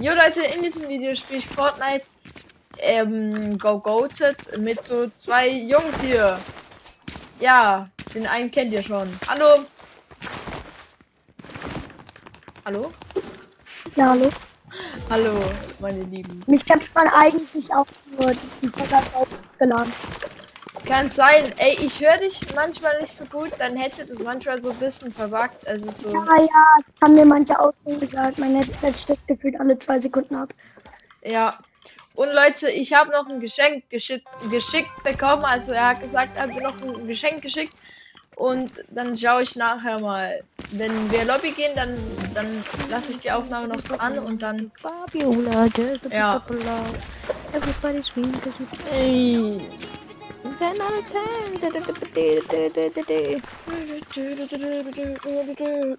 Jo Leute, in diesem Video spiele ich Fortnite ähm, Go Goated mit so zwei Jungs hier. Ja, den einen kennt ihr schon. Hallo. Hallo? Ja, hallo. Hallo, meine Lieben. Mich kennt man eigentlich auch nur die Podcast aufgeladen. Kann sein. Ey, ich höre dich manchmal nicht so gut, dann hätte das manchmal so ein bisschen verbuggt. Also so. Ja, ja, das haben mir manche auch schon gesagt. Mein Headset steckt gefühlt alle zwei Sekunden ab. Ja. Und Leute, ich habe noch ein Geschenk geschickt, geschickt bekommen. Also er hat gesagt, er hat mir noch ein Geschenk geschickt. Und dann schaue ich nachher mal. Wenn wir Lobby gehen, dann, dann lasse ich die Aufnahme noch an und dann. Ja. popular. 10 out of 10. Da, da, da, da, da, da, da.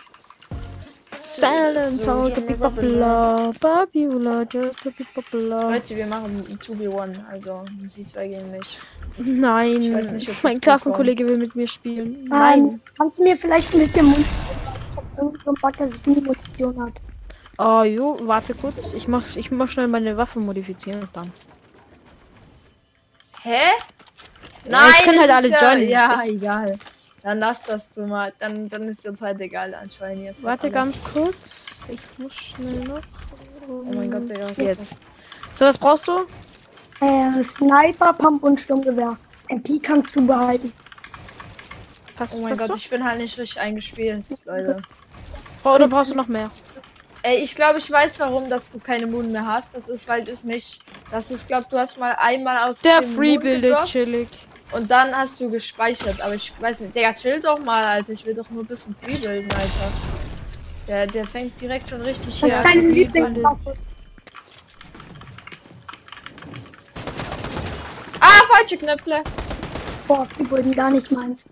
Silence, all to be popular. Fabiola, just to be popular. Leute, wir machen 2v1, also sie zwei gegen mich. Nein, Ich weiß nicht, ob mein Klassenkollege will mit mir spielen. Ähm, Nein. kannst du mir vielleicht ein bisschen Mund. So nie Munition hat. Oh, jo, warte kurz. Ich mach, ich mach schnell meine Waffe modifizieren und dann. Hä? Ja, es können halt alle joinen. Ja, Das- egal. Dann lass das so mal. Dann, dann ist jetzt halt egal anscheinend jetzt. Warte alle- ganz kurz. Ich muss schnell noch. Oh mein Gott, Digga. was ist Jetzt. So, was brauchst du? Äh, Sniper, Pump und Sturmgewehr. MP kannst du behalten. Passt? Oh mein? Gott, ich bin halt nicht richtig eingespielt, Leute. Oh, oder brauchst du noch mehr? Ey, ich glaube, ich weiß, warum, dass du keine Moon mehr hast. Das ist, weil du es nicht. Das ist, glaube du hast mal einmal aus Der dem Free gedroppt chillig. Und dann hast du gespeichert. Aber ich weiß nicht. Digga, chill doch mal, Alter. Ich will doch nur ein bisschen Free bilden, Alter. Der, der fängt direkt schon richtig Das hier an. Ah, falsche Knöpfe. Boah, die wurden gar nicht meins.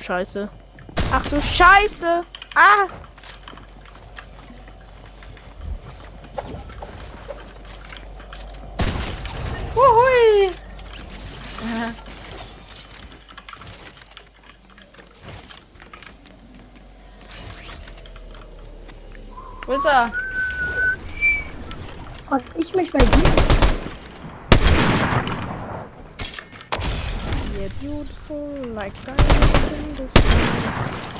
Scheiße. Ach du Scheiße. Ah. Wuhui! Aha. Wo ist er? Und ich mich bei dir. Yeah, beautiful like diamonds in the sky.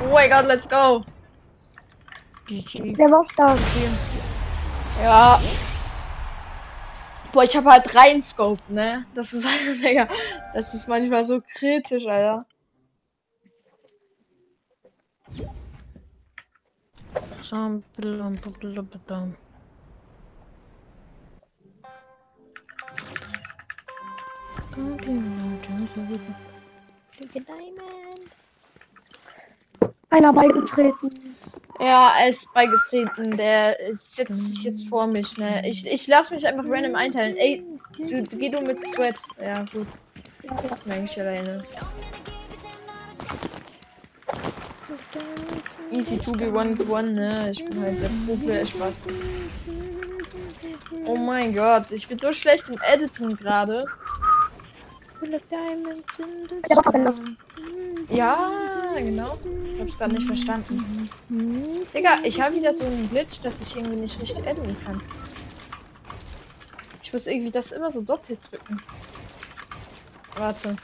Oh mein Gott, let's go! GG. Der war stark. Ja. Boah, ich habe halt rein Scope, ne? Das ist halt, Digga, das ist manchmal so kritisch, Alter. Einer beigetreten. Ja, er ist beigetreten. Der ist jetzt sich jetzt vor mich, ne? Ich, ich lass mich einfach random einteilen. Ey, du, geh du mit Sweat. Ja, gut. Ja, ja. Bin eigentlich alleine. Easy 2v1 gewonnen, ne? Ich bin halt der Profi, Spaß. Oh mein Gott, ich bin so schlecht im Editing gerade. Ja, genau. Ich hab's gerade nicht verstanden. Digga, ich habe wieder so einen Glitch, dass ich irgendwie nicht richtig editen kann. Ich muss irgendwie das immer so doppelt drücken. Warte.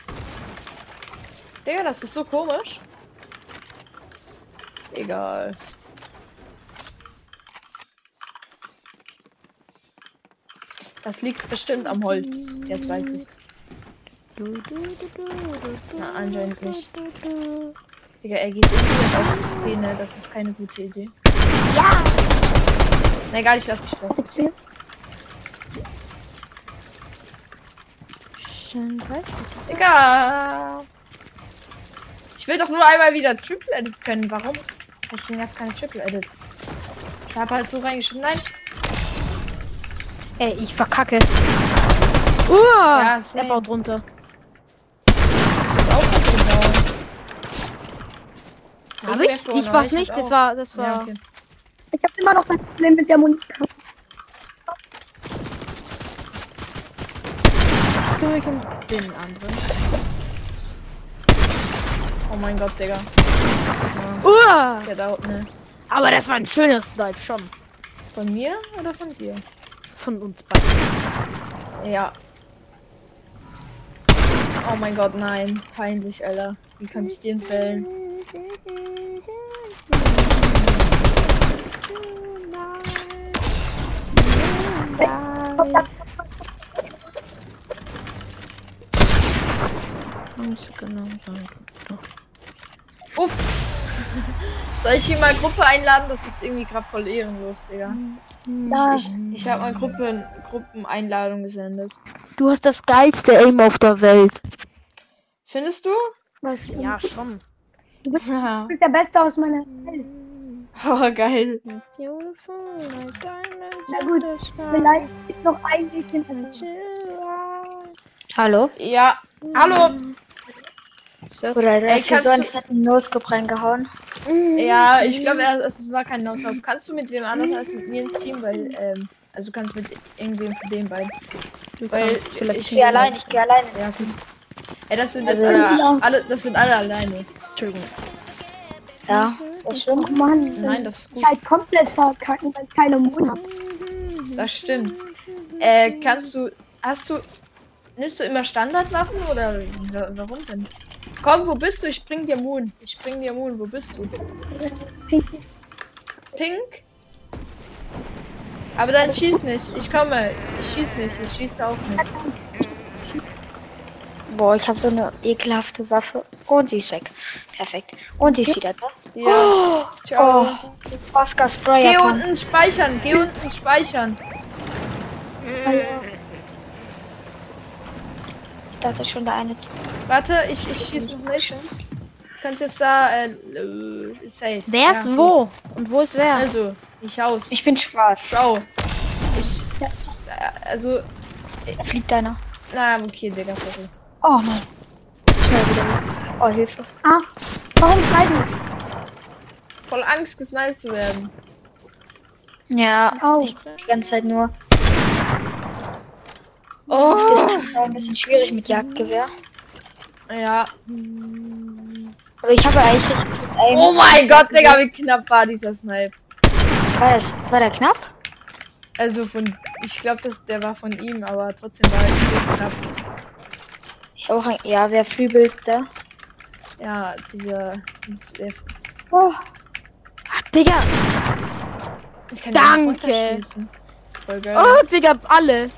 Digga, das ist so komisch. Egal. Das liegt bestimmt am Holz. Jetzt weiß ich's. Na, anscheinend nicht. Digga, er geht irgendwie auf das P, ne? Das ist keine gute Idee. Ja! Na egal, ich lass dich weiß Digga! Ich will doch nur einmal wieder Triple können. Warum? Ich denn jetzt keine Triple Edits. Ich habe halt so reingeschrieben. Nein. Ey, ich verkacke. Uah, Ja, er baut runter. Ist auch gut gebaut. Hab Irgendwer ich? Ich war's ich nicht, hab das auch. war, das war. Ja, okay. Ich habe immer noch das Problem mit der Munition. Und den anderen. Oh mein Gott, Digga. Uah, Der da ne. aber das war ein schöner Snipe schon. Von mir oder von dir? Von uns beiden. Ja. Oh mein Gott, nein. Peinlich, Alter. Wie kann ich den fällen? Uff. Soll ich hier mal Gruppe einladen? Das ist irgendwie gerade voll ehrenlos, Digga. Ja, Ich, ich habe mal Gruppen, Gruppeneinladung gesendet. Du hast das geilste Aim auf der Welt. Findest du? was, Ja, schon. du, bist, Haha. du bist der Beste aus meiner Welt. oh, geil. Na gut, vielleicht ist noch ein bisschen. Hallo? Ja. Hallo. Oder da Ey, ist kannst so einen du- fetten No-Scope reingehauen. Ja, ich glaube, es war kein Notlauf. Kannst du mit wem anders als mit mir ins Team? Weil, ähm, also du kannst mit irgendwem von den beiden. Weil vielleicht Ich gehe allein, ich gehe allein Ja, ins gut. Team. Ey, das sind Also- jetzt alle, Ja. alle, das sind alle alleine. Entschuldigung. Ja, ist das schlimm? Oh Mann, Nein, das ist ich gut. halt komplett verkacken, weil ich keine Mond habe. Das stimmt. Äh, kannst du, hast du, nimmst du immer Standardwaffen oder wa- warum denn? Komm, wo bist du? Ich bring dir Moon. Ich bring dir Moon. Wo bist du? Pink? Aber dann schieß nicht. Ich komme. Ich schieß nicht. Ich schieße auch nicht. Boah, ich habe so eine ekelhafte Waffe. Und sie ist weg. Perfekt. Und sie ist wieder da. Ja. Ciao. Oh, Oscar Geh Sprayer. Pump. unten speichern. Geh unten speichern. Ich dachte schon, der eine. Warte, ich, ich schieß noch nicht. Du kannst jetzt da, äh, äh, safe. Wer ist Ja, wo? Und wo ist wer? Also, ich haus. Ich bin schwarz. Schau. Ich. Äh, also. Da fliegt einer. Na, okay, Digga, sorry. Oh nein. Schnell wieder. Oh, Hilfe. Ah, warum schreiben Voll Angst, gesniped zu werden. Ja, Au. ich die ganze Zeit nur. Oh, Auf Distanz ein bisschen schwierig mit Jagdgewehr. ja. Aber ich habe eigentlich richtig gutes Aim. Oh mein Gott, Digga, wie knapp war dieser Snipe. War, das, war der knapp? Also von. Ich glaube, dass der war von ihm, aber trotzdem war er knapp. Ich auch ein, ja, wer flügelt da? Ja, dieser. Der, Oh, Ach, Digga. ich kann Danke. runterschießen. Voll geil. Oh, Digga, alle.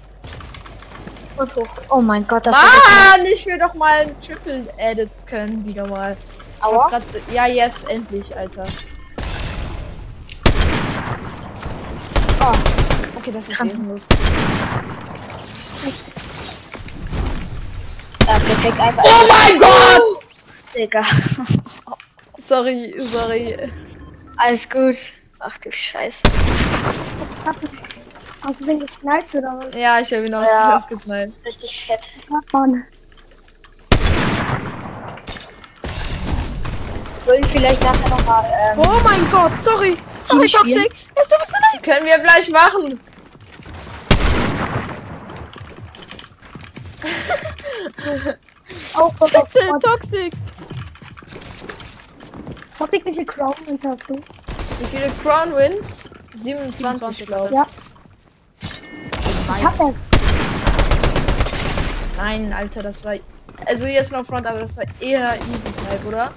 Und hoch. Oh mein Gott, das. Mann, ich will doch mal ein Triple Edit können, wieder mal. Aua. Grad, ja, jetzt endlich, Alter. Oh, Okay, das ist ehrenlos. ja, perfekt. Einfach. Oh mein Gott! Digga. Sorry, sorry. Alles gut. Ach du Scheiße. Hast du, du den gesniped oder was? Ja, ich habe ihn aus Ja. ja. geknallt. Richtig fett. Ja, Mann. Wollen vielleicht nachher nochmal. Ähm, Oh mein Gott, sorry. Sorry? Toxic. Es tut mir so leid. Können wir gleich machen. Auch oh, Bitte, oh, Toxic. Toxic, wie viele Crowns hast du? Wie viele Crown Wins? 27, glaube ich. Ja. Ich hab das. Nein, Alter, das war. Also jetzt noch Front, aber das war eher easy Snipe, oder?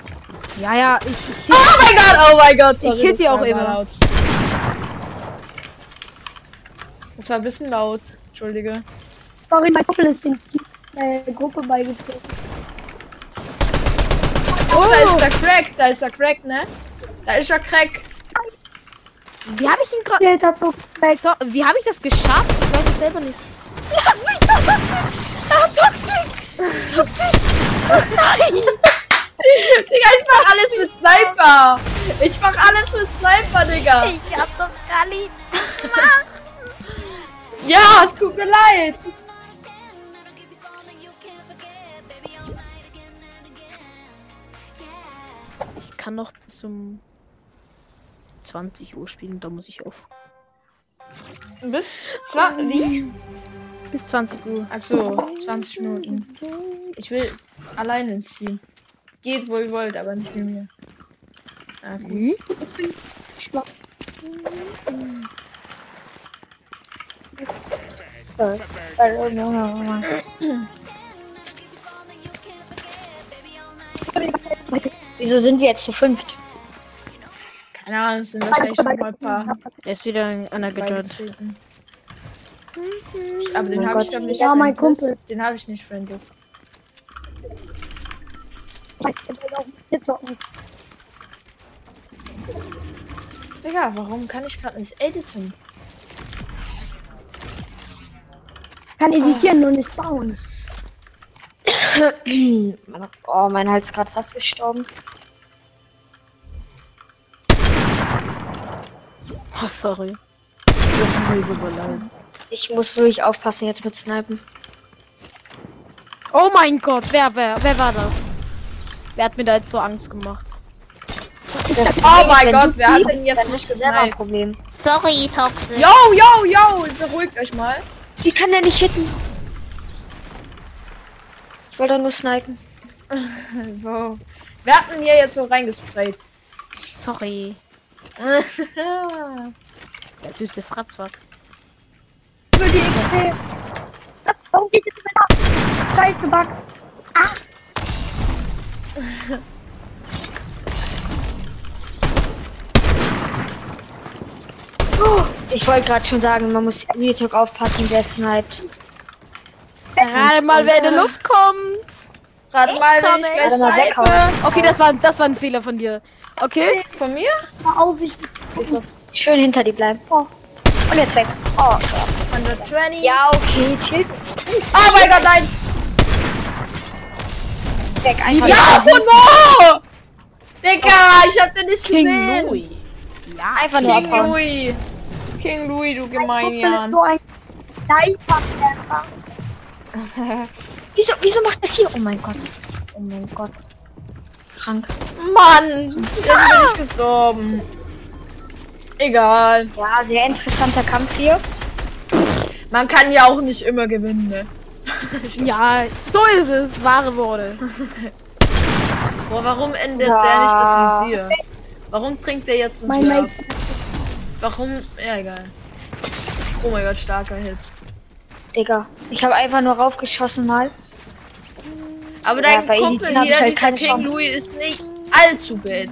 Ja, ja, ich, ich Oh mein Gott, oh mein Gott, sorry, Ich hit die auch immer. Laut. Das war ein bisschen laut, entschuldige. Sorry, mein Kumpel ist in die äh, Gruppe beigetreten. Oh, da ist der Crack, da ist der Crack, ne? Da ist der Crack. Habe ich ihn gerade. Der hat so weg. So, wie habe ich das geschafft? Ich weiß es selber nicht. Lass mich doch, Toxic! Ah, Toxic! Toxic! Nein! Digga, ich mach alles mit Sniper. Ich mach alles mit Sniper, Digga. Ich hab doch Khalid. Ja, es tut mir leid. Ich kann noch bis um 20 Uhr spielen, da muss ich auf. Bis zwar, wie? Bis 20 Uhr. Achso, 20 Minuten. Ich will alleine ins Team. Geht, wo ihr wollt, aber nicht mit mir. Ah, gut. Schlag. Wieso sind wir jetzt zu fünft? Keine Ahnung, es sind wahrscheinlich schon mal ein paar Er ist wieder einer gedodged. beigetreten. Aber den Mein habe ich doch nicht. Ja, mein friendless. Kumpel. Den habe ich nicht friendless. Ich weiß, der will auch dir zocken. Digga, warum kann ich gerade nicht editen? Ich kann editieren, nur nicht bauen. oh, mein Hals ist gerade fast gestorben. Oh, sorry. Ich muss wirklich aufpassen jetzt mit Snipen. Oh mein Gott, wer, wer, wer war das? Wer hat mir da jetzt so Angst gemacht? Oh mein Gott, wer hat denn jetzt du selber ein? Problem. Sorry, Toxic. Yo, yo, yo, beruhigt euch mal. Wie kann der nicht hitten? Ich wollte nur snipen. Wow. Wer hat denn hier jetzt so reingesprayt? Sorry. Der süße Fratz was. Für die XP. Warum geht jetzt ab? Scheiße, Bug. Ich wollte gerade schon sagen, man muss Real Talk aufpassen, wer sniped. Gerade mal, wer in die Luft kommt. Rat mal, wenn ich gleich Warte mal, snipe. Okay, das war, das war ein Fehler von dir. Okay? Von mir? Mal auf, ich Schön hinter die bleiben. Oh. Und jetzt weg. Oh, ja. 120. ja, okay, chill. Oh mein Gott, nein. Weg, einfach Ja, oh no! Digga, ich hab den nicht King gesehen. Louis. Ja. Einfach nur King abhauen. Louis. King Louis, du Gemeinian. ist so ein Sniper. Wieso, wieso macht das hier? Oh mein Gott. Oh mein Gott. Krank. Mann, jetzt bin ich gestorben. Egal. Ja, sehr interessanter Kampf hier. Man kann ja auch nicht immer gewinnen, ne? Ja, so ist es. Wahre Worte. Boah, warum endet Ja. der nicht das Visier? Warum trinkt der jetzt ins Werf? Mate. Warum? Ja, egal. Oh mein Gott, starker Hit. Digga. Ich habe einfach nur raufgeschossen mal. Aber Ja, dein Kumpel hier, halt dieser keine King Chance. Louis, ist nicht allzu gut.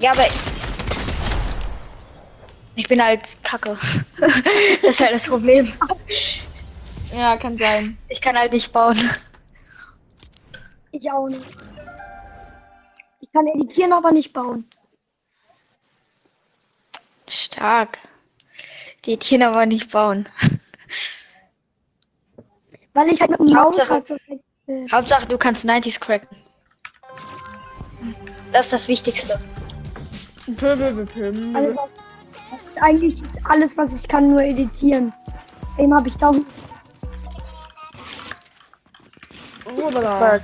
Ja, aber ich bin halt kacke. das ist halt das Problem. Ja, kann sein. Ich kann halt nicht bauen. Ich auch nicht. Ich kann editieren, aber nicht bauen. Stark. Die Tieren aber nicht bauen. Weil ich halt mit dem Hauptsache- Mausrad so Hauptsache, du kannst 90s cracken. Das ist das Wichtigste. Alles, was, das ist eigentlich alles, was ich kann, nur editieren. Eben habe ich tausend. Hoppala.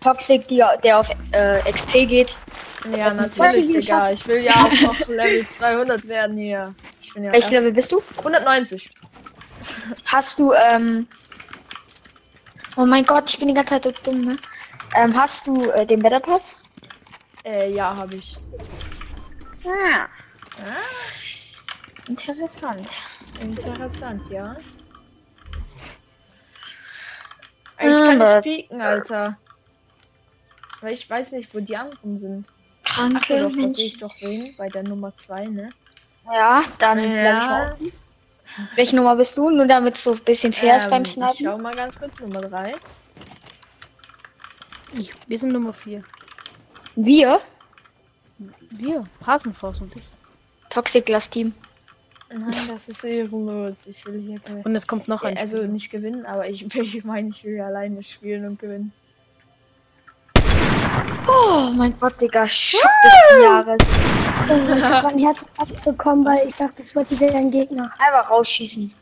Toxic, die, der auf äh, XP geht. Ja, natürlich, Digga. Ich will ja auch noch Level 200 werden hier. Ich bin ja Welches Level bist du? 190. Hast du, ähm. Oh mein Gott, ich bin die ganze Zeit so dumm, ne? Ähm, hast du äh, den Battle Pass? Äh, ja, habe ich. Ah. Interessant. Interessant, ja. Ich kann nicht pieken, Alter. Weil ich weiß nicht, wo die anderen sind. Ach, Kranke doch, das sehe ich doch wen bei der Nummer 2, ne? Ja, dann bleib ich Ja. auch. Welche Nummer bist du? Nur damit es so ein bisschen fair ist beim Ähm, Ich Snipen. schau mal ganz kurz, Nummer 3. Ich, wir sind Nummer 4. Wir? Wir, Hasenfaust und ich. Toxic Glass Team. Nein, das ist ehrenlos. Ich will hier keine... Und es kommt noch ein. Also Spieler. nicht gewinnen, aber ich, ich meine, ich will ja alleine spielen und gewinnen. Oh mein Gott, Digga. Schock des Jahres. Oh, ich hab mein Herz abbekommen, weil ich dachte, es wird wieder ein Gegner. Einfach rausschießen.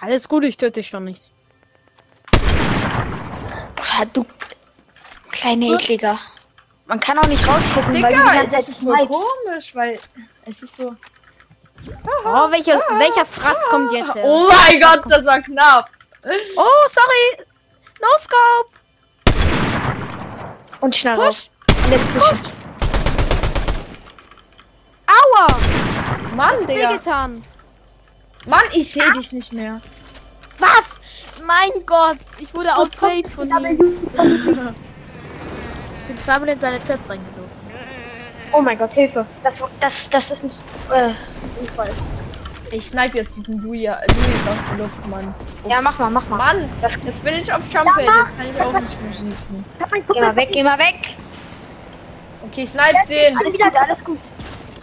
Alles gut, ich töte dich schon nicht. Ah, Du kleine Ekliger. Man kann auch nicht rausgucken, weil du die Digga, ganze das Zeit snipest. komisch, weil es ist so. Oh, welcher, welcher Fratz kommt jetzt her? Oh mein Gott, das war knapp. Oh, sorry. No scope. Und schnell raus. Push. Und jetzt pushen. Aua. Mann, Digga. Wehgetan. Mann, ich sehe dich nicht mehr. Was? Mein Gott. Ich wurde outplayed von ihm. Ich bin zweimal in seine Trap reingelaufen. Oh mein Gott, Hilfe. Das, das, das ist nicht. Äh, Unfall. Ich snipe jetzt diesen Louis, Louis aus der Luft, Mann. Ja, mach mal, mach mal. Mann, Das, jetzt bin ich auf Trumpet, jetzt kann ich auch nicht mehr schießen. Geh mal weg, geh mal weg. Okay, ich snipe den. Alles gut, alles gut.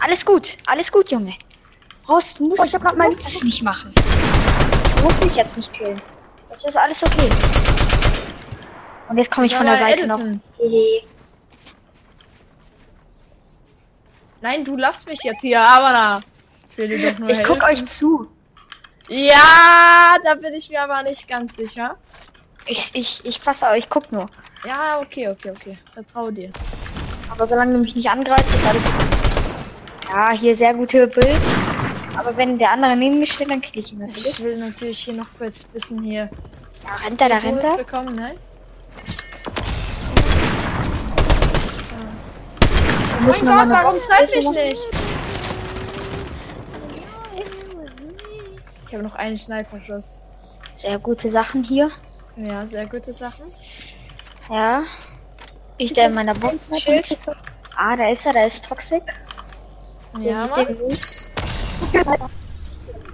Alles gut, alles gut, Junge. Rost, du musst, Oh, ich hab mein- musst das nicht machen. Du musst mich jetzt nicht killen. Das ist alles okay. Und jetzt komme ich von der er Seite noch. editen? Hehe. Nein, du lass mich jetzt hier, aber na. Ich Ich guck euch zu. Ja, da bin ich mir aber nicht ganz sicher. Ich, ich, ich passe auf, ich guck nur. Ja, okay, okay, okay. Vertrau dir. Aber solange du mich nicht angreifst, ist alles gut. Ja, hier sehr gute Builds. Aber wenn der andere neben mir steht, dann kill ich ihn natürlich. Ich will natürlich hier noch kurz wissen hier. Da rennt er, da rennt er. bekommen, ne? Müssen Mein Gott, warum treffe ich nicht? Ich habe noch einen Sniper-Schuss. Sehr gute Sachen hier. Ja, sehr gute Sachen. Ja. Ich der in meiner Boxenschild. Ah, da ist er, da ist Toxic. Ja, Mann.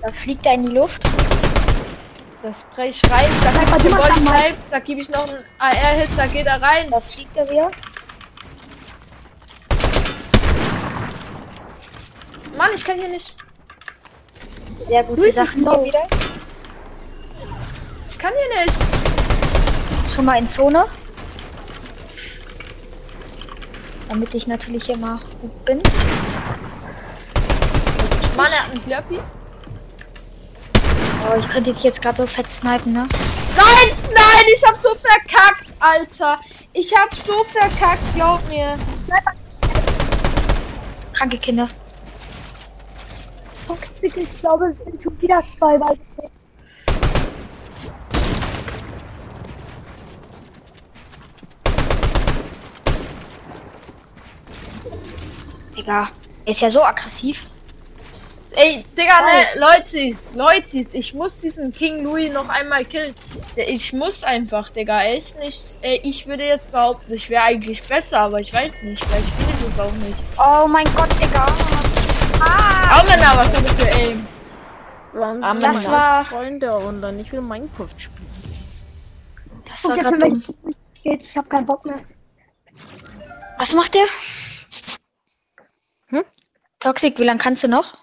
Da fliegt er in die Luft. Das spray ich rein. Da gebe ich den Body. Da gebe ich noch einen AR-Hit. Da geht er rein. Da fliegt er wieder. Mann, ich kann hier nicht. Sehr gute Luis ist Sachen hier wieder. Ich kann hier nicht. Schon mal in Zone. Damit ich natürlich immer gut bin. Mann, er hat einen Slurpee. Oh, ich könnte dich jetzt gerade so fett snipen, ne? Nein, nein, ich hab so verkackt, Alter. Ich hab so verkackt, glaub mir. Kranke Kinder. Toxic, ich glaube, es sind schon wieder zwei, weil Digga. Er ist ja so aggressiv. Ey, Digga, ne, Leutis, Leutis, ich muss diesen King Louis noch einmal killen. Ich muss einfach, Digga, er ist nicht, ey, ich würde jetzt behaupten, ich wäre eigentlich besser, aber ich weiß nicht, vielleicht bin ich es auch nicht. Oh mein Gott, Digga. Aumena, was hast du für Aim? Ah, sie das war- Freunde und dann ich will Minecraft spielen. Das war jetzt, dumm. ich geht's, ich hab keinen Bock mehr. Was macht der? Hm? Toxic, wie lange kannst du noch?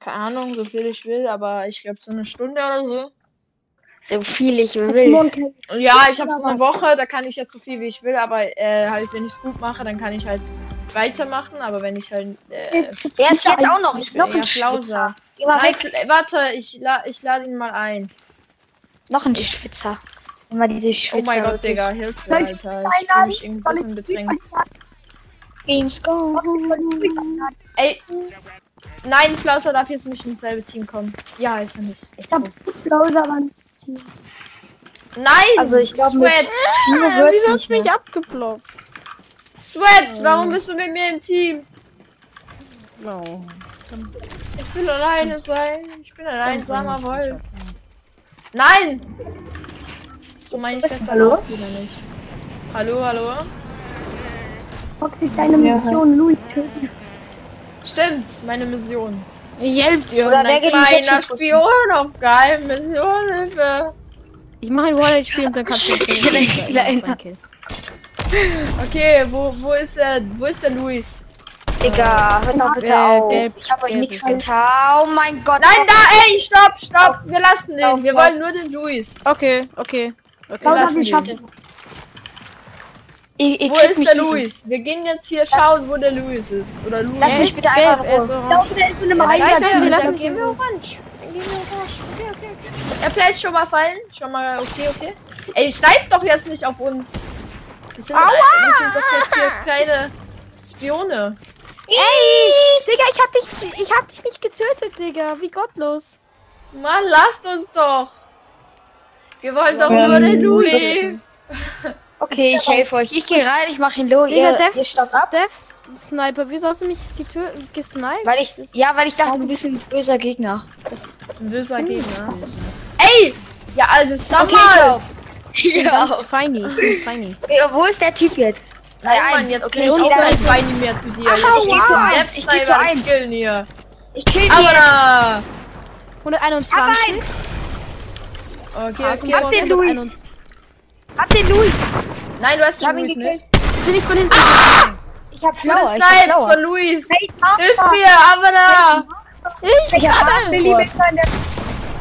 Keine Ahnung, so viel ich will, aber ich glaube so eine Stunde oder so. So viel ich will. ja, ich habe so eine? Woche, da kann ich jetzt so viel wie ich will, aber äh, halt, wenn ich es gut mache, dann kann ich halt weitermachen, aber wenn ich halt, äh, Er ist jetzt auch noch. ich bin noch ein mal Nein, äh, warte, ich, la ich lade ihn mal ein. Noch ein Schwitzer. Immer diese Oh Schwitzer. mein Gott. Digga, hilf mir, Alter. Ich fühle mich irgendwie ein bisschen bedrängt. Games go. Ey, nein, Flauser darf jetzt nicht ins selbe Team kommen. Ja, ist er nicht. Ich hab. Flauser an. Nein! Also ich glaube mit Sweat, Timo Äh, wieso hast nicht du mich abgeblockt? Sweat, warum bist du mit mir im Team? No. Ich will alleine sein. Ich bin ein einsamer Wolf. Nein! So meine ich das Hallo? wieder nicht. Hallo, hallo? Toxic, deine Mission, Luis töten. Stimmt, meine Mission. Ich helfe dir. Oder wer geht kleiner Spion auf Geheimmission, Hilfe. Ich mache ein Wallet spielen und dann kannst du Danke. Okay, wo, wo ist der, wo ist der Luis? Digga, hört doch bitte Äh, auf. gelb, ich habe euch nichts getan. Oh mein Gott. Nein, da, ey, stopp, stopp. Wir lassen den. Wir wollen nur den Luis. Okay, okay. Okay. Flauser, lassen Ihr, ihr Wo ist mich der. Luis? Wir gehen jetzt hier schauen, wo der Luis ist. Oder Luis. Lass mich ist bitte einfach er ist Ich orange. glaube, der ist in einem Ja, Eingang. dann, wir lassen gehen wir so. orange. Dann gehen wir orange. Okay, okay, okay. Er vielleicht schon mal fallen. Schon mal, okay, okay. Ey, snipe doch jetzt nicht auf uns. Wir sind, wir sind doch jetzt hier keine Spione. Ey, Digga, ich hab dich, ich hab dich nicht getötet, Digga. Wie gottlos. Mann, lasst uns doch. Wir wollen doch nur den Louis. Okay, ich helfe euch. Ich gehe rein, ich mache ihn low. Digga, Ihr, Devs- ihr stoppt ab. Devs Sniper, wieso hast du mich getötet, gesniped? Weil ich, ja, weil ich dachte, du bist ein böser Gegner. Ein böser Gegner. Ey! Ja, also sag Okay, mal. Ja. Ich bin feini, ich feini. Ja, Wo ist der Typ jetzt? Nein, Bei Mann, jetzt okay, okay, ich ich auch kein rein. Bein mehr zu dir. Ich geh zu eins, ich geh zu eins. Killen hier. Ich kill die Aber jetzt. da. 121. Okay, okay. Hab den 121. Hab den Luis. Nein, du hast Ich hab den ihn Luis nicht. Bin ich von hinten? Ich hab Flower. Ich hab Flower. von Luis. Hey, Hilf mir, aber da. Ich Ich hab in der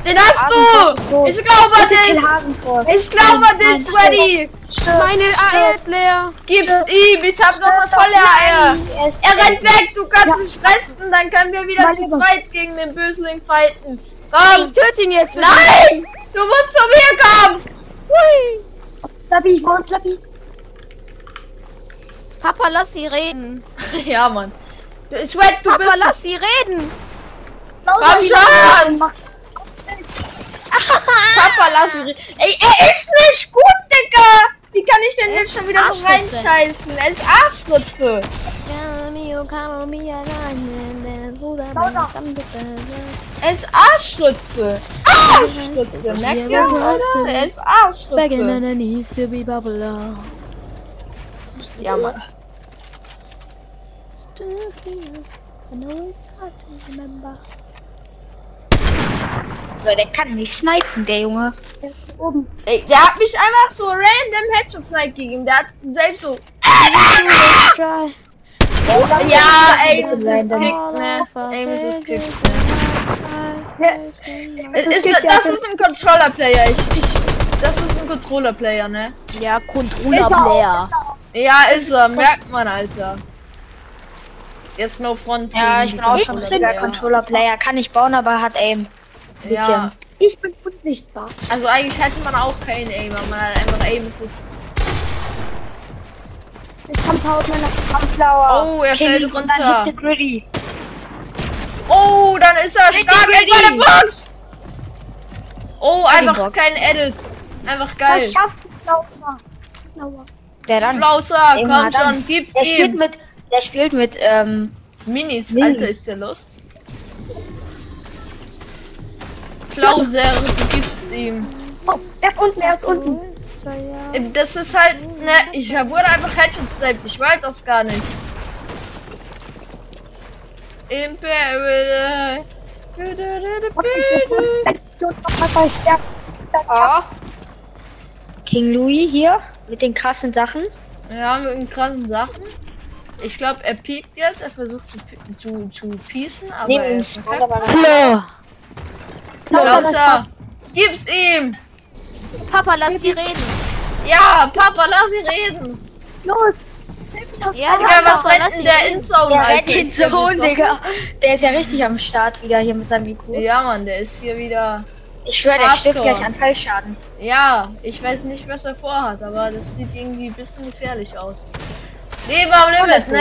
Den hast du. Ich glaube an dich. Ich glaube an dich, Sweaty. Meine Eier ist leer. Gib's ihm. Ich hab noch eine volle Eier. Er rennt weg. Du kannst mich fressen. Dann können wir wieder zu zweit gegen den Bösling fighten. Ich Komm. töte ihn jetzt. Nein. Du musst zu mir kommen. Hui. Slappi, wo ist Slappi? Papa, lass sie reden. Ja, Mann. Sweat, du Papa, bist lass sie reden. Komm schon! Papa, lass ihn. reden. Ey, er ist nicht gut, Digga! Wie kann ich denn jetzt schon wieder so reinscheißen? Er ist Arschritze. Er ist Arschritze. Arschritze. Merkt ihr, oder? Er ist Arschritze. knees to be popular. Ja, Mann. Still here. I know it's hard to remember. So, der kann nicht snipen, der Junge. Oben. Ey, der hat mich einfach so random Headshot Snipe gegeben. Der hat selbst so. Try. Ja, ey, das ist. Kick, ne? Ey, das ist Kick. Ja. Das Ist, das ist ein Controller-Player. Ich, ich, das ist ein Controller-Player, ne? Ja, Controller-Player. Ja, ist er. Merkt man, Alter. Jetzt no front. Ja, ich bin auch schon ein Controller-Player. richtiger Controller-Player. Kann nicht bauen, aber hat Aim. Ja, bisschen. Ich bin unsichtbar. also eigentlich hätte man auch keinen Aim, aber man hat einfach Aim. Es ist Ich kann tausend meiner Sunflower. Oh, er Kill fällt runter. Oh, dann ist er Richtig stark in seiner Box. Oh, einfach Box. kein Edit. Einfach geil. schaffst du, Flauser? Der dann. Flauser, komm Madame, schon, gib's Der spielt ihm. mit, der spielt mit, ähm, Minis, Minis. Alter, ist der Lust. Flauser, du gibst ihm. Oh, er ist unten, er ist unten. Das ist halt, ne, ich wurde einfach Headshot sniped. Ich wollte das gar nicht. Imperial. oh. King Louis hier mit den krassen Sachen. Ja, mit den krassen Sachen. Ich glaube, er piekt jetzt. Er versucht zu, zu, zu piecen, aber Neben er ist Flo. Flauser, gib's ihm. Papa, lass sie reden. Ja, Papa, lass sie reden. Los! Ja, Digga, was rennt denn der. Inzone, Der Alter? rennt den Ist der Sohn, besoffen? Digga. Der ist ja richtig am Start wieder hier mit seinem Mikro. Ja, Mann, der ist hier wieder. Ich schwöre, der stirbt gleich an Teilschaden. Ja, ich weiß nicht, was er vorhat, aber das sieht irgendwie ein bisschen gefährlich aus. Leben am Limit, ne?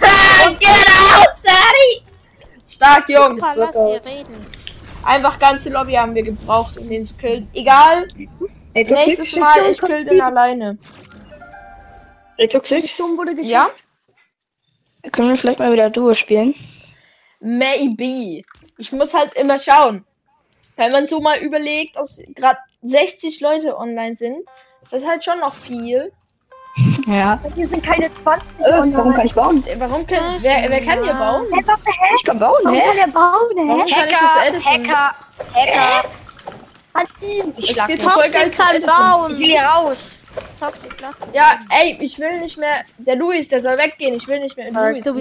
Get out, Daddy! Stark, Jungs. Reden. Einfach ganze Lobby haben wir gebraucht, um den zu killen. Egal, nächstes Mal, ich kill den alleine. Toxic, Sturm wurde geschickt. Ja? können wir vielleicht mal wieder Duo spielen? Maybe. Ich muss halt immer schauen. Wenn man so mal überlegt, dass gerade 60 Leute online sind, ist das halt schon noch viel. Ja. Hier sind keine 20 Äh, warum kann ich bauen? Äh, Warum kann, wer, wer kann hier bauen? Hä, hä? Ich kann bauen, Warum kann der bauen, hä? Warum kann ich das Hacker? Hacker, Hacker. Ich Es schlag geil Toxic kann Ende. Ich bauen. will hier raus. Toxic, lass. Ja, ey, ich will nicht mehr. Der Luis, der soll weggehen. Ich will nicht mehr in Luis sein.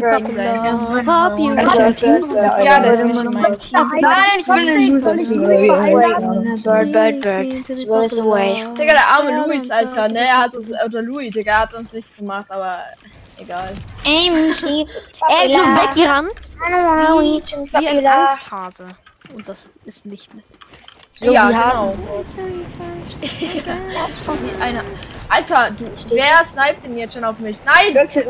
Ja, das ist nicht in meinem Team. Nein, ich will Team. Bird, bird, bird. Away. Digga, der arme Luis, Alter, ne? Er hat uns, oder Louis, Digga, hat uns nichts gemacht, aber egal. MC. Er ist nur weggerannt. Wie Wie ein Angsthase. Und das ist nicht mehr. So ja, wie genau. Wie eine. Alter, du, wer sniped denn jetzt schon auf mich? Nein! Das ist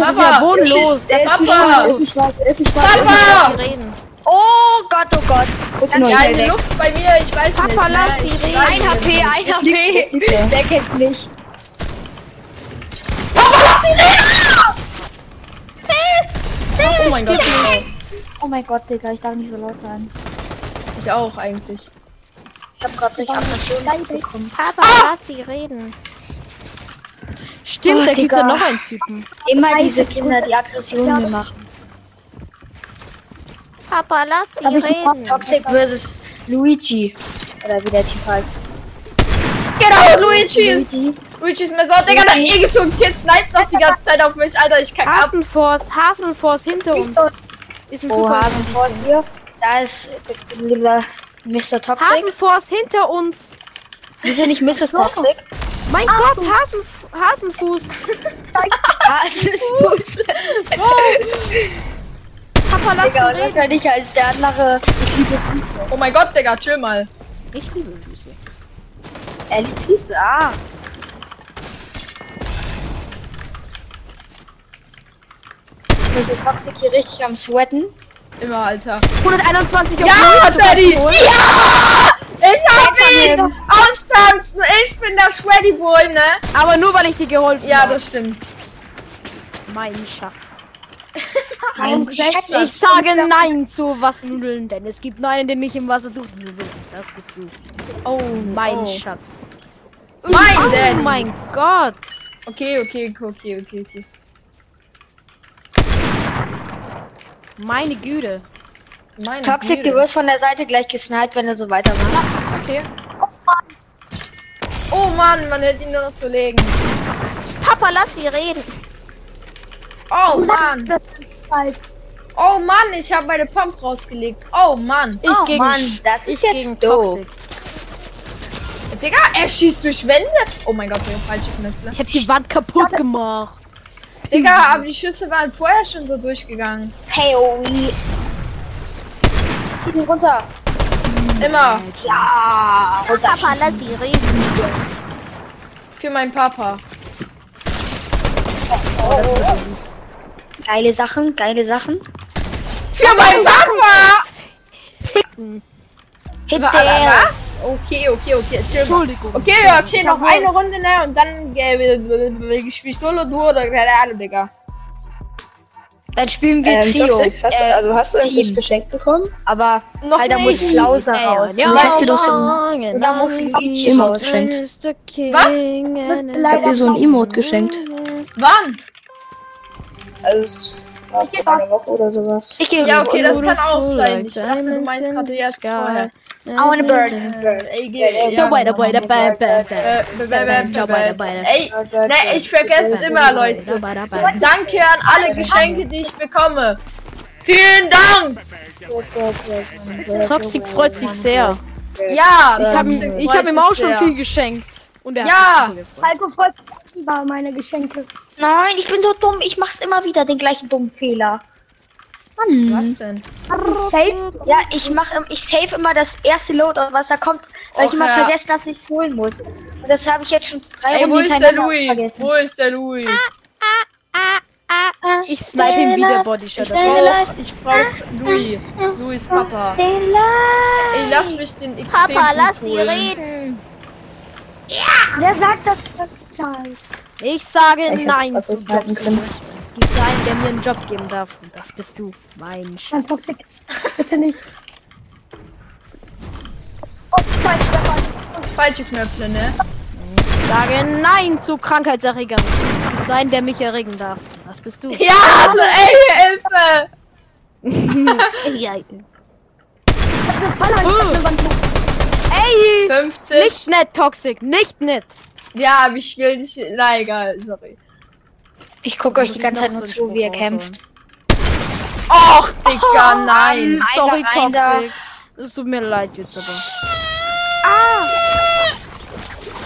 Papa! ja bodenlos. Das ist Papa! ist ein Schwarz, ist ein Schwarz. Papa! die reden. Oh Gott, oh Gott. Ganz Ja, die weg. Luft bei mir, ich weiß Papa, nicht. lass ne? sie reden. Ein nicht. HP, ein HP. Der kennt mich. Oh mein Gott, Oh mein Gott, Digga, ich darf nicht so laut sein. ich auch eigentlich. Ich hab grad durch Aggression bekommen. Papa, lass sie reden. Stimmt, Oh, da gibt's ja noch einen Typen. Immer diese Kinder, die Aggressionen machen. Papa, lass sie reden. Toxic versus Luigi. Oder wie der Typ heißt. Genau, Luigi ist. Luigi ist mir so. Digga, da irgend so ein Kind sniped noch die ganze Zeit auf mich. Alter, ich ab. Hasenforce, Hasenforce hinter uns. Ist ein Oh, super. Hasenforce hier. Da ist lieber Mr. Toxic. Hasenforce hinter uns. Wieso nicht Mrs. Toxic? Mein Gott, Hasen, Hasenfuß. Hasenfuß. Papa, lass Digga, reden. wahrscheinlich als der andere. Oh mein Gott, Digga, chill mal. Ich liebe Füße. Er liebt Füße. Ah. Mr. Toxic hier richtig am Sweaten. Immer, Alter. 121 auf Ja, Daddy! Ja! Ich hab ihn! Austanzen! Ich bin der Shreddy Boy, ne? Aber nur weil ich dir geholfen Ja, habe. das stimmt. Mein Schatz. Mein Ich sage Nein zu Wassernudeln, denn es gibt nur einen, der nicht im Wasser tut. Das bist du. Oh, Mein oh. Schatz. Mein Oh mein Gott. Okay, okay, okay, okay, okay. Meine Güte. Meine Toxic, Güte. du wirst von der Seite gleich gesniped, wenn du so weitermachst. Okay. Oh Mann, man hätte ihn nur noch zu legen. Papa, lass sie reden. Oh Mann. Das ist halt. Oh Mann, ich habe meine Pump rausgelegt. Oh Mann. Ich Oh gegen Mann, das ist ich jetzt gegen doof. Toxic. Digga, er schießt durch Wände. Oh mein Gott, der falsche Knöpfe. Ich habe die Wand kaputt gemacht. Digga, aber die Schüsse waren vorher schon so durchgegangen. Hey, oh, wie. Schieß ihn runter. Immer. Ja, runter. Papa, lass sie reden. Für meinen Papa. Geile Sachen, geile Sachen. Für meinen Papa! Hit Wa- der. Was? Okay, okay, okay. Entschuldigung. Okay, ja, okay, noch eine Runde, ne? Und dann äh, spiel ich Solo, du oder keine Ahnung, Digga. Dann spielen wir Ähm, Trio. Toxic, hast du, Äh, also hast du irgendwas geschenkt bekommen? aber Noch halt, da muss nicht. Flauser raus. Ja, dir doch so und da muss Luigi Emote geschenkt. Was? Ich hab dir so ein Emote geschenkt. Wann? Also, vor einer Woche oder sowas. Ich Ja, okay, das kann auch sein. Ich dachte, du meinst gerade jetzt vorher. I ey, be- weiter. Ey, ne, ich vergesse immer, Leute. Danke an alle Geschenke, die ich bekomme. Vielen Dank! Toxic freut sich sehr. Ja, Ich habe Toxic ich hab ihm auch schon viel geschenkt. Und er Ja. Falco freut sich über meine Geschenke. Nein, ich bin so dumm. Ich mach's immer wieder, den gleichen dummen Fehler. Was denn? Saves? Ja, ich mach, im- ich save immer das erste Loadout, was da kommt, weil ich Och, immer ja. vergessen, dass ich's holen muss. Und das habe ich jetzt schon drei Ey, wo ist der Louis? vergessen. Wo ist der Louis? Ich snipe ihm wieder Bodyshot. Oh, ich brauch Louis. Louis Papa. Ey, lass mich den XP Papa, lass sie holen. reden. Wer sagt das? Ich sage Ich Nein zu gibt einen, der mir einen Job geben darf. Und das bist du. Mein Nein, Schatz. Toxic. Bitte nicht. Oh. Falsche Knöpfe, ne? Ich sage Nein zu Krankheitserregern. Einen, der mich erregen darf. Das bist du. Ja, also, ey, Hilfe! ja. Ey! 50. Nicht nett, Toxic, nicht nett. Ja, aber ich will dich. Na egal, sorry. Ich gucke euch die ganze Zeit so nur einen zu, wie er kämpft. Och, Digga, nein. Sorry, Einfach rein da. Toxic. Es tut mir leid jetzt aber. Ah!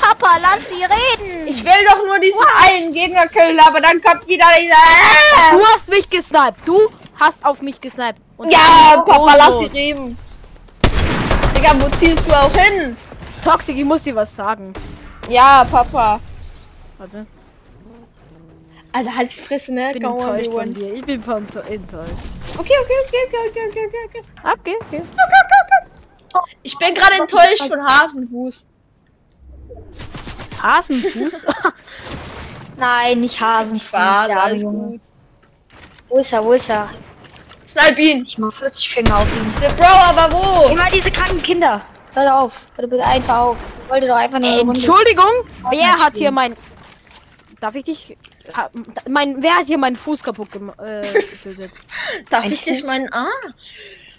Papa, lass sie reden! Ich will doch nur diesen einen Gegner killen, aber dann kommt wieder dieser. Du hast mich gesniped. Du hast auf mich gesniped. Und Ja, Papa, lass sie reden. Digga, wo ziehst du auch hin? Toxic, ich muss dir was sagen. Ja, Papa. Warte, Alter, halt die Fresse, ne? ich bin Go enttäuscht von dir. Ich bin von enttäuscht. Okay, okay, okay, okay, okay, okay, okay, okay. Okay, okay. Ich bin gerade enttäuscht von Hasenfuß. Hasenfuß? Nein, nicht Hasenfuß. Spaß, arme alles Junge. gut. Wo ist er, wo ist er? Snipe ihn. Ich mach 40 Finger auf ihn. Der Bro, aber wo? Immer diese kranken Kinder. Hör auf. Hör bitte einfach auf. Ich wollte doch einfach nur. Entschuldigung, wer hat hier mein... Darf ich dich... Ha- Mein, wer hat hier meinen Fuß kaputt gemacht? Äh? Darf Ein ich dich Fuß. meinen Ah.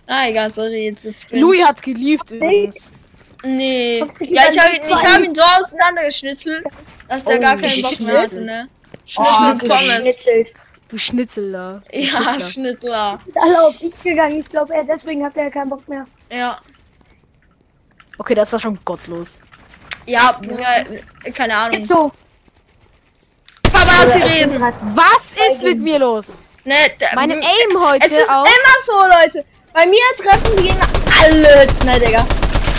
Ah, egal, sorry, jetzt cringe. Louis hat geliebt übrigens. Nee. Ja, ich habe ihn, ich hab ihn so auseinandergeschnitzelt, dass der Oh, gar keinen Bock mehr hatte, ne? Oh, Schnitzel Pommes. geschnitzelt. Du Schnitzel da. Du Ja, Schnitzler. Schnitzler. Ist alle auf dich gegangen. Ich glaube, er deswegen hat er keinen Bock mehr. Ja. Okay, das war schon gottlos. Ja, ja, keine Ahnung. Geht so. Lass sie reden. Was ist mit mir los? Ne, Meine Aim heute Es ist auch. immer so, Leute. Bei mir treffen die Gegner alle ne, Digga.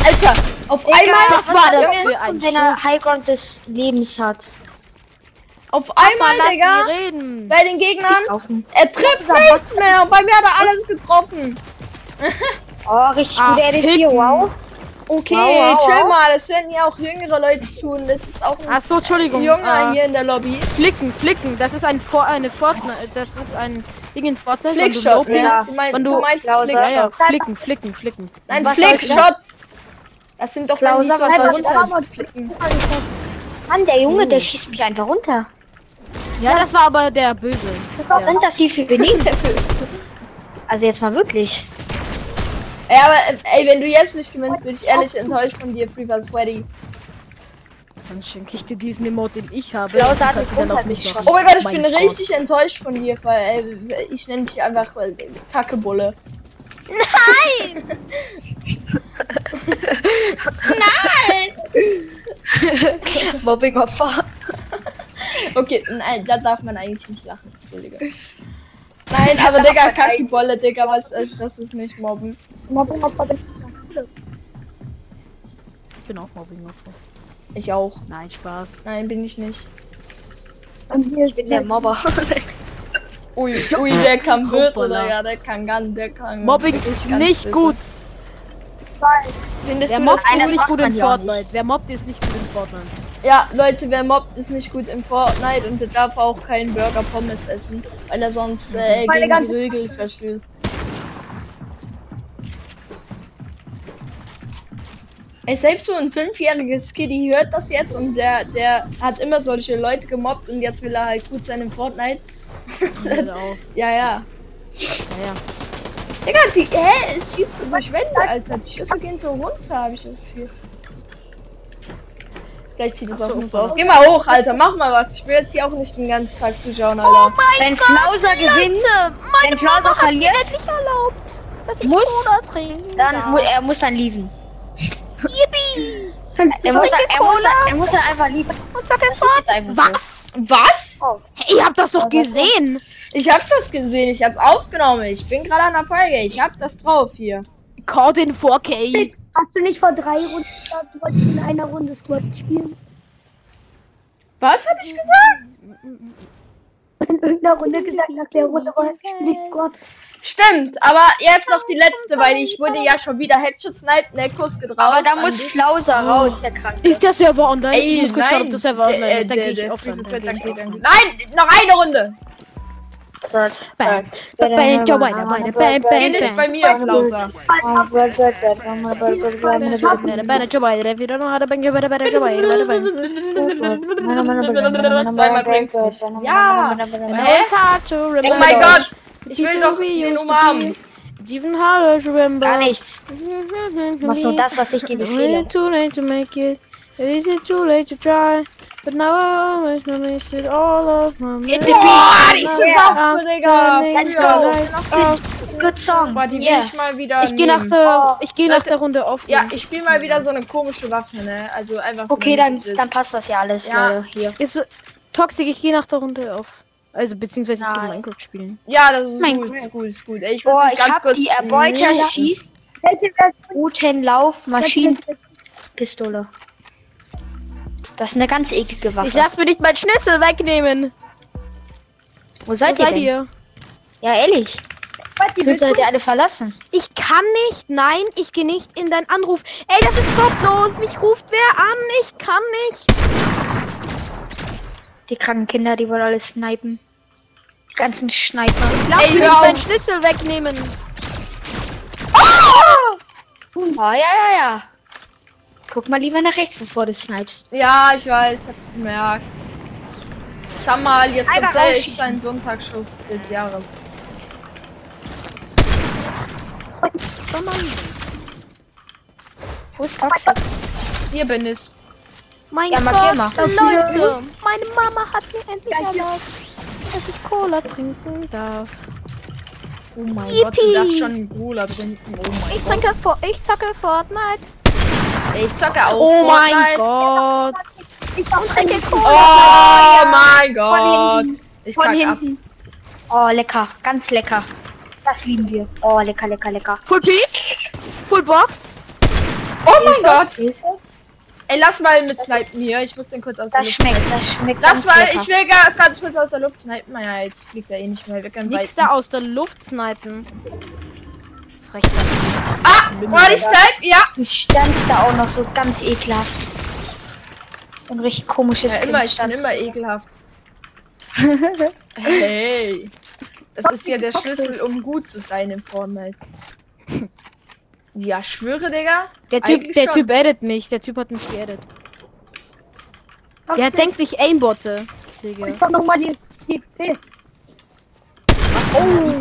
Alter, auf einmal, was war das für ein wenn er Highground des Lebens hat. auf Papa, einmal, lass Digga, sie reden. bei den Gegnern, er trifft nichts mehr. Und bei mir hat er alles getroffen. Oh, richtig Ah, gute ficken. Wow. Okay, Wow, wow, chill wow. mal. Das werden ja auch jüngere Leute tun. Das ist auch ein Ach so, Entschuldigung. Junger äh, hier in der Lobby. Flicken, flicken. Das ist ein For eine Fortnite. Das ist ein Ding in Fortnite. wenn du Flickshot? Ja. Du, mein, du, du- meinst Klauser. Ja, ja, Flickshot. flicken, flicken, flicken. Nein, Was Flickshot. Das sind doch Klauser, so was runter flicken. Mann, der Junge, der schießt mich einfach runter. Ja, das war aber der Böse. Was sind das hier für Benehmen? Also jetzt mal wirklich. Ey, aber ey, wenn du jetzt nicht gewinnst, bin ich ehrlich enttäuscht von dir, Free Sweaty. Dann schenke ich dir diesen Emote, den ich habe. Du hat mich dann auf mich. Oh mein Gott, ich bin Gott. richtig enttäuscht von dir, weil ey, ich nenne dich einfach äh, Kackebulle. Mobbing-Opfer. Okay, nein, da darf man eigentlich nicht lachen. Entschuldige. Nein, aber Digga, Kackebulle, Digga, was ist, das ist nicht Mobben. Mobbing Opfer. Ich bin auch Mobbing-Opfer. Ich auch. Nein, Spaß. Nein, bin ich nicht. Und hier Ich bin der Mobber. Ui, ui, der kann böse. Digga, der kann ganz, der kann. Mobbing ist nicht böse. gut. Findest Wer du mobbt ist nicht gut in ja Fortnite. Wer mobbt ist nicht gut in Fortnite. Ja, Leute, wer mobbt, ist nicht gut in Fortnite und der darf auch keinen Burger Pommes essen, weil er sonst äh, gegen die Regel verstößt. Ey, selbst so ein fünfjähriges Kitty hört das jetzt und der, der hat immer solche Leute gemobbt und jetzt will er halt gut sein in Fortnite. Ja, ja. Ja, ja. Digga, die, hä, es schießt so durch Wände, Alter. Die Schüsse gehen so runter, habe ich das Gefühl. Vielleicht sieht es auch nicht so aus. Geh mal hoch, Alter, mach mal was. Ich will jetzt hier auch nicht den ganzen Tag zuschauen, Alter. Wenn Flauser gewinnt, wenn Flauser verliert, nicht erlaubt, dass ich Muss- dann mu er muss dann lieben. Yippie! Er muss, dann, er, muss er muss dann einfach lieben. Und sag Das ist jetzt einfach so. Was? Was? Hey, ihr habt das doch gesehen! Ich hab das gesehen, ich hab aufgenommen. Ich bin gerade an der Folge. Ich hab das drauf hier. Caught in 4K. Hast du nicht vor drei Runden gesagt, du wolltest in einer Runde Squad spielen? Was hab ich gesagt? Du hast in irgendeiner Runde gesagt, nach der Runde spiele ich Squad. Stimmt, aber jetzt noch die letzte, weil ich wurde ja schon wieder Headshot sniped, ne, Kuss getraut. Aber da muss Flauser raus, der Kranke. Ist der Server online? ich Ey, muss kurz schauen, ob nein. der Server online ist. Dann gehe ich ich offline. Nein, noch eine Runde. Bam. Bam, Joe Biden, Biden, bam, Geh bam, nicht bam. bei mir, Flauser. Bam, bam. Ja. Oh mein Gott. Ich will doch den umarmen. harder to remember. Gar nichts. Machst nur das, was ich dir befehle. Too late to make it. Is it too late to try? But now I always know this is all of my Hit the Boah, beat! diese Yeah. Waffe, Digga. Let's go. Good song. Boah, die will Yeah. ich mal wieder Ich gehe nach ich gehe nach der Runde auf. Ja, ich spiele mal wieder so eine komische Waffe, ne? Also einfach so, Okay, dann, dann passt das ja alles, Ja. Leute. Hier. Ist Toxic, ich gehe nach der Runde auf. Also beziehungsweise ich gehe Nein. Minecraft spielen. Ja, das ist Mein gut, ist gut, ist gut. Ey, ich Boah, ich ganz hab kurz die Erbeuter schießt Welche Version? Routenlauf Maschinenpistole. Das ist eine ganz eklige Ich Waffe. lass mir nicht mein Schnitzel wegnehmen. Wo seid, Wo seid ihr, ihr? denn? Ja, ehrlich. Was, die Ich würde willst seid ihr alle verlassen. Ich kann nicht. Nein, ich gehe nicht in deinen Anruf. Ey, das ist gottlos. Mich ruft wer an. Ich kann nicht. Die kranken Kinder, die wollen alles snipen. Die ganzen Sniper. Lass Ey, nicht meinen. Schnitzel wegnehmen. Oh, ja, ja, ja. Guck mal lieber nach rechts, bevor du snipest. Ja, ich weiß, hab's gemerkt. Sag mal, jetzt kommt selbst sein Sonntagsschuss des Jahres. Oh. Wo ist Toxic? Hier bin ich. Mein Ja, markier mal. Gott, Leute. Meine Mama hat mir endlich erlaubt, dass ich Cola trinken darf. Oh mein Yippie. Gott, du darfst schon Cola trinken. Oh mein Ich Gott. trinke, ich zocke Fortnite. Ich zocke auch Oh mein Fortnite. Gott. Ich trinke Oh mein Gott. Ich Von kack ab. hinten. Oh, lecker. Ganz lecker. Das lieben wir. Oh, lecker, lecker, lecker. Full Piece? Full Box? Oh mein Gott. Hilfe. Ey, lass mal mit Das Snipen hier. Ich muss den kurz aus der Das Luft schmeckt, snipen. das schmeckt Lass ganz mal, lecker. ich will gar, ganz kurz aus der Luft snipen. Naja, jetzt fliegt er eh nicht mehr. Wir können Nix weiter. da aus der Luft snipen. Frechheit. Ah, oh, die Snipe, ja. Du standst da auch noch so ganz ekelhaft. Ein richtig komisches Ja, immer, ich bin immer ekelhaft. hey. Das ist ja der Schlüssel, um gut zu sein im Fortnite. Ja, schwöre, Digga. Der Typ, Eigentlich der schon. Typ edit mich. Der Typ hat mich geedit. Der denkt sich Aimbotte. Digga. Ich hab nochmal die, die XP. Oh,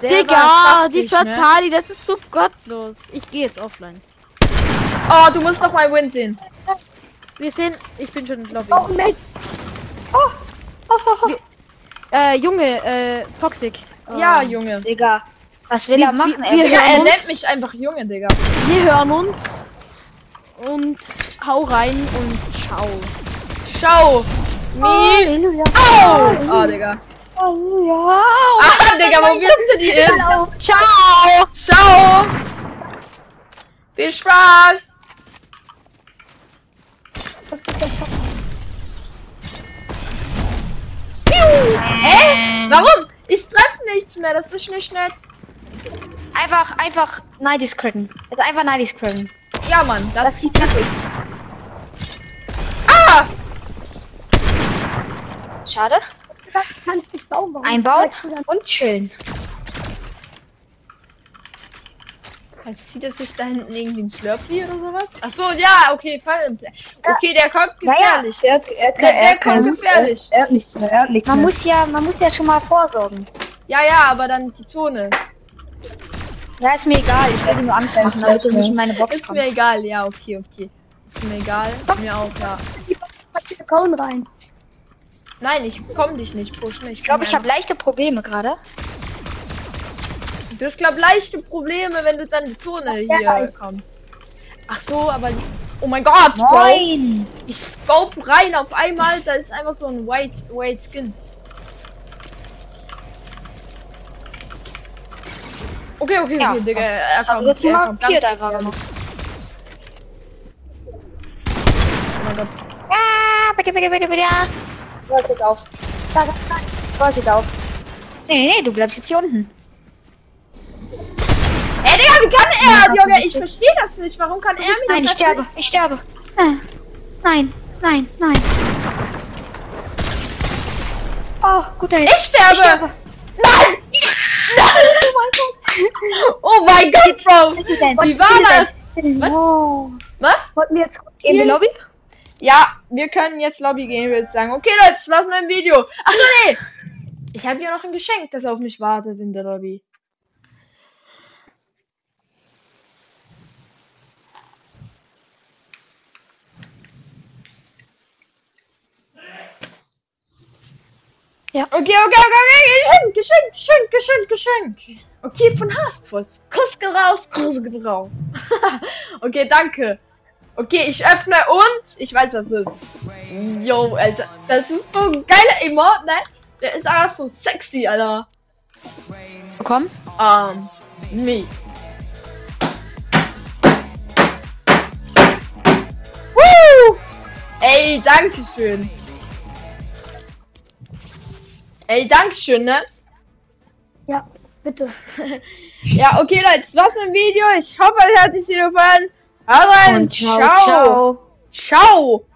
der Digga, die Third ne? Party, das ist so gottlos. Ich gehe jetzt offline. Oh, du musst doch mal Win sehen. Wir sehen, ich bin schon in Lobby. Auch mit. Äh, Junge, äh, Toxic. Ja, Oh. Junge. Digga, was will Wir- er machen? wir- Er wir Digga, er nennt mich einfach Junge, Digga. Wir hören uns. Und hau rein und ciao. Schau. Mi. Au. Oh, Digga. Halleluja. Ah, Digga, wo wirst du die hin? Ciao! Ciao. Viel Spaß. Hä? Warum? Ich treffe nichts mehr, das ist nicht nett. Einfach, einfach Nidis critten. Also einfach Nidis critten. Ja, Mann, das, Das sieht taktisch. Ah! Schade. Kannst bauen. Einbauen und chillen. Jetzt zieht er sich da hinten irgendwie ein Slurpee oder sowas? Ach so, ja, okay, Fall Okay, der kommt Ja, ja. gefährlich. Er hat, er hat, Der, er der hat, keinen kommt er, gefährlich. er hat nichts mehr, er hat nichts Man mehr. muss ja, man muss ja schon mal vorsorgen. Ja, ja, aber dann die Zone. Ja, ist mir egal. Ich will dir nur Angst machen, damit du nicht in meine Box Ist mir kommst. egal, ja, okay, okay. Ist mir egal, mir auch, ja. Kauen rein. Nein, ich komm dich nicht pushen. Ich, Ich glaube, ich habe leichte Probleme gerade. Du hast, glaub leichte Probleme, wenn du dann die Zone hier Ja, kommst. Ach so, aber die. Oh mein Gott, Bro. Moin! Ich scope rein auf einmal, da ist einfach so ein White, White Skin. Okay, okay, Ja, okay, Digga. das- Er kommt, ich jetzt er kommt ganz gerade gefährlich. Oh mein Gott. Ah, bitte, bitte, bitte, bitte. Du hörst jetzt auf. Da, da, da. Du hörst jetzt auf. Nee, nee, du bleibst jetzt hier unten. Ey, Digga, wie kann er? Junge, ich verstehe das nicht. Warum kann er mich Nein, ich nicht sterbe, ich sterbe. Äh, Nein, nein, nein. Oh, guter Hit. Ich sterbe! Ich sterbe. Nein! oh mein Gott, Bro! Wie war das? Was? Wollten wir jetzt in die Lobby? Ja, wir können jetzt Lobby gehen, würde ich sagen. Okay, Leute, das war's mit Video. Achso, nee! Ich habe ja noch ein Geschenk, das auf mich wartet in der Lobby. Ja. Okay, okay, okay, okay. Geschenk, Geschenk, Geschenk, Geschenk. Okay, von Haskfuss. Kuss geht raus, Kuss geht raus. okay, danke. Okay, ich öffne und ich weiß, was es ist. Yo, Alter. Das ist so ein geiler Emote, ne? Der ist einfach so sexy, Alter. Komm. Ähm, me. Woo! Ey, danke schön. Ey, danke schön, ne? Ja, bitte. Ja, okay, Leute, das war's mit dem Video. Ich hoffe, euch hat es Video gefallen. Ciao, ciao. ciao. ciao.